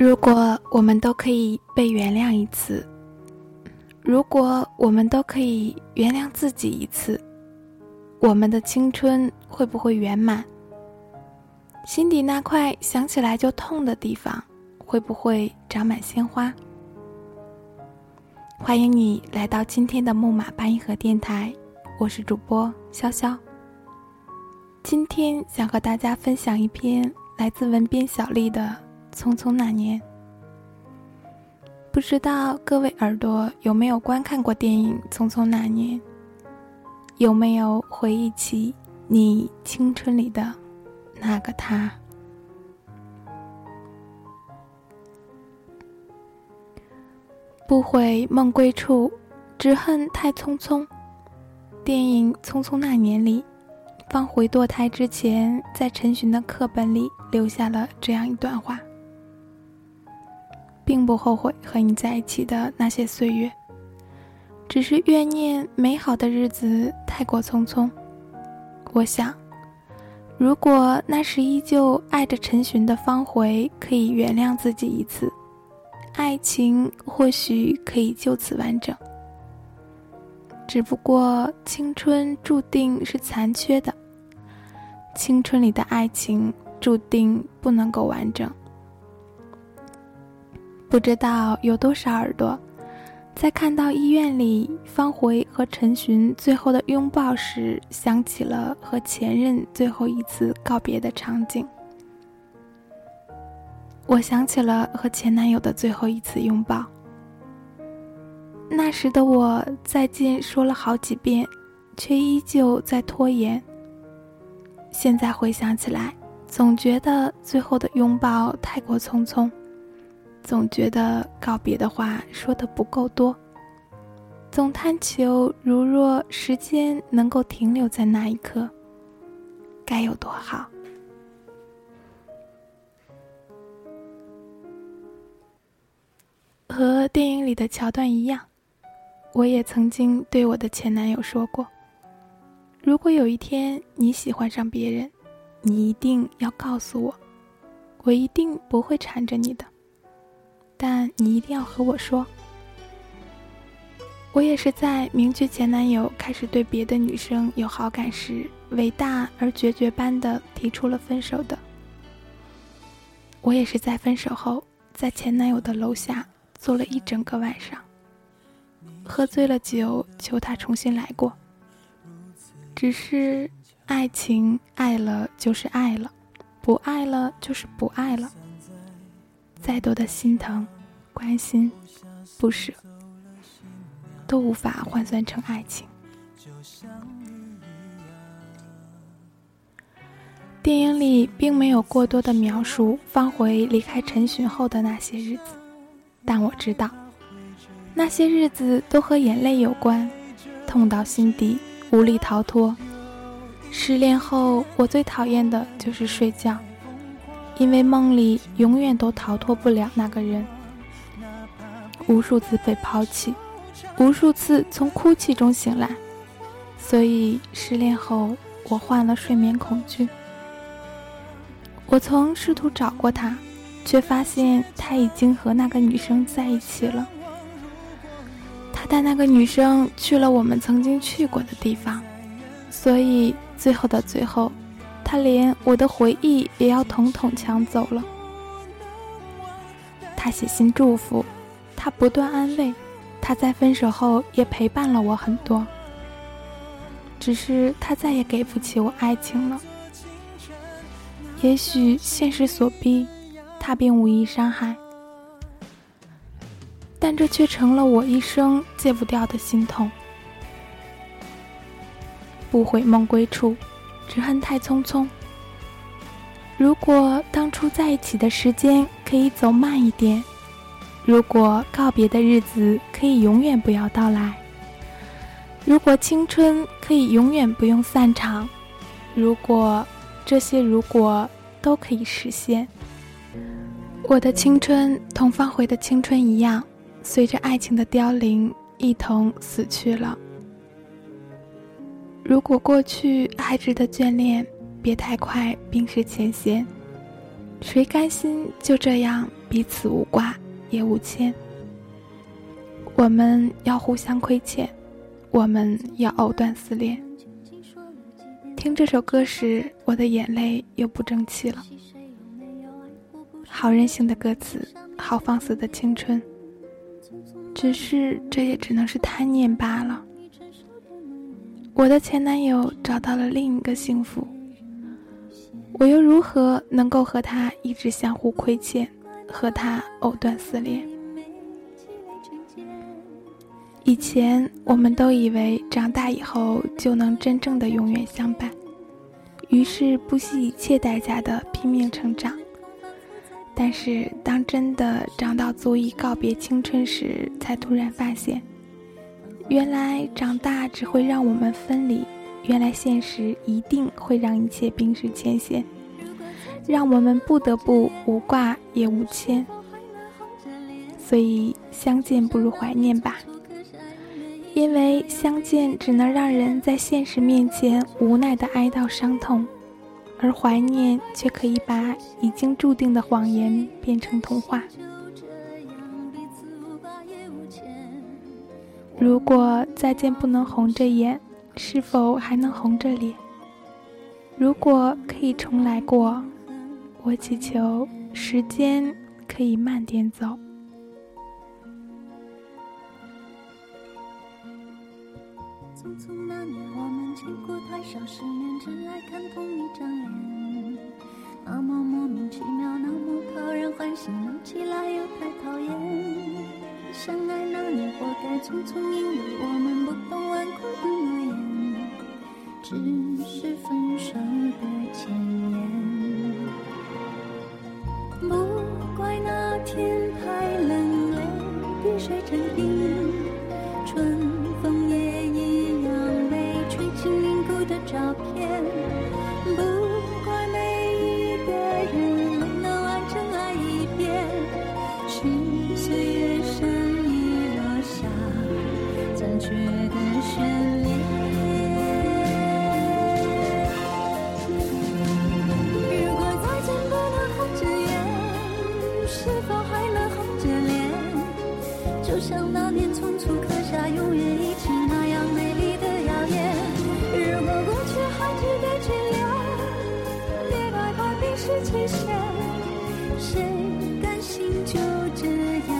如果我们都可以被原谅一次，如果我们都可以原谅自己一次，我们的青春会不会圆满？心底那块想起来就痛的地方，会不会长满鲜花？欢迎你来到今天的木马八音盒电台，我是主播潇潇。今天想和大家分享一篇来自文编小丽的《匆匆那年》。不知道各位耳朵有没有观看过电影《匆匆那年》？有没有回忆起你青春里的？那个他，不悔梦归处，只恨太匆匆。电影《匆匆那年》里，方回堕胎之前，在陈寻的课本里留下了这样一段话：“并不后悔和你在一起的那些岁月，只是怨念美好的日子太过匆匆。”我想。如果那时依旧爱着陈寻的方回可以原谅自己一次，爱情或许可以就此完整。只不过青春注定是残缺的，青春里的爱情注定不能够完整。不知道有多少耳朵。在看到医院里方茴和陈寻最后的拥抱时，想起了和前任最后一次告别的场景。我想起了和前男友的最后一次拥抱。那时的我再见说了好几遍，却依旧在拖延。现在回想起来，总觉得最后的拥抱太过匆匆。总觉得告别的话说的不够多，总贪求如若时间能够停留在那一刻，该有多好。和电影里的桥段一样，我也曾经对我的前男友说过：如果有一天你喜欢上别人，你一定要告诉我，我一定不会缠着你的。但你一定要和我说，我也是在明确前男友开始对别的女生有好感时，伟大而决绝般的提出了分手的。我也是在分手后，在前男友的楼下坐了一整个晚上，喝醉了酒求他重新来过。只是爱情爱了就是爱了，不爱了就是不爱了。再多的心疼、关心、不舍，都无法换算成爱情。电影里并没有过多的描述方茴离开陈寻后的那些日子，但我知道，那些日子都和眼泪有关，痛到心底，无力逃脱。失恋后，我最讨厌的就是睡觉。因为梦里永远都逃脱不了那个人，无数次被抛弃，无数次从哭泣中醒来，所以失恋后我患了睡眠恐惧。我曾试图找过他，却发现他已经和那个女生在一起了。他带那个女生去了我们曾经去过的地方，所以最后的最后。他连我的回忆也要统统抢走了。他写信祝福，他不断安慰，他在分手后也陪伴了我很多。只是他再也给不起我爱情了。也许现实所逼，他并无意伤害，但这却成了我一生戒不掉的心痛。不悔梦归处。只恨太匆匆。如果当初在一起的时间可以走慢一点，如果告别的日子可以永远不要到来，如果青春可以永远不用散场，如果这些如果都可以实现，我的青春同方回的青春一样，随着爱情的凋零一同死去了。如果过去还值得眷恋，别太快冰释前嫌。谁甘心就这样彼此无挂，也无牵。我们要互相亏欠，我们要藕断丝连。听这首歌时，我的眼泪又不争气了。好任性的歌词，好放肆的青春。只是这也只能是贪念罢了。我的前男友找到了另一个幸福，我又如何能够和他一直相互亏欠，和他藕断丝连？以前我们都以为长大以后就能真正的永远相伴，于是不惜一切代价的拼命成长。但是，当真的长到足以告别青春时，才突然发现，原来长大只会让我们分离，原来现实一定会让一切冰释前嫌，让我们不得不无挂也无牵。所以，相见不如怀念吧，因为相见只能让人在现实面前无奈的哀悼伤痛。而怀念却可以把已经注定的谎言变成童话。如果再见不能红着眼，是否还能红着脸？如果可以重来过，我祈求时间可以慢点走。匆匆那年，我们见过太少世面，只爱看同一张脸。那么莫名其妙，那么讨人欢喜，闹起来匆匆，因为我们不懂顽固的诺言，只是分手的前言。不怪那天太冷，泪滴水成冰，春风也一样被吹进凝固。的照片，不怪每怕冰释前嫌。谁甘心就这样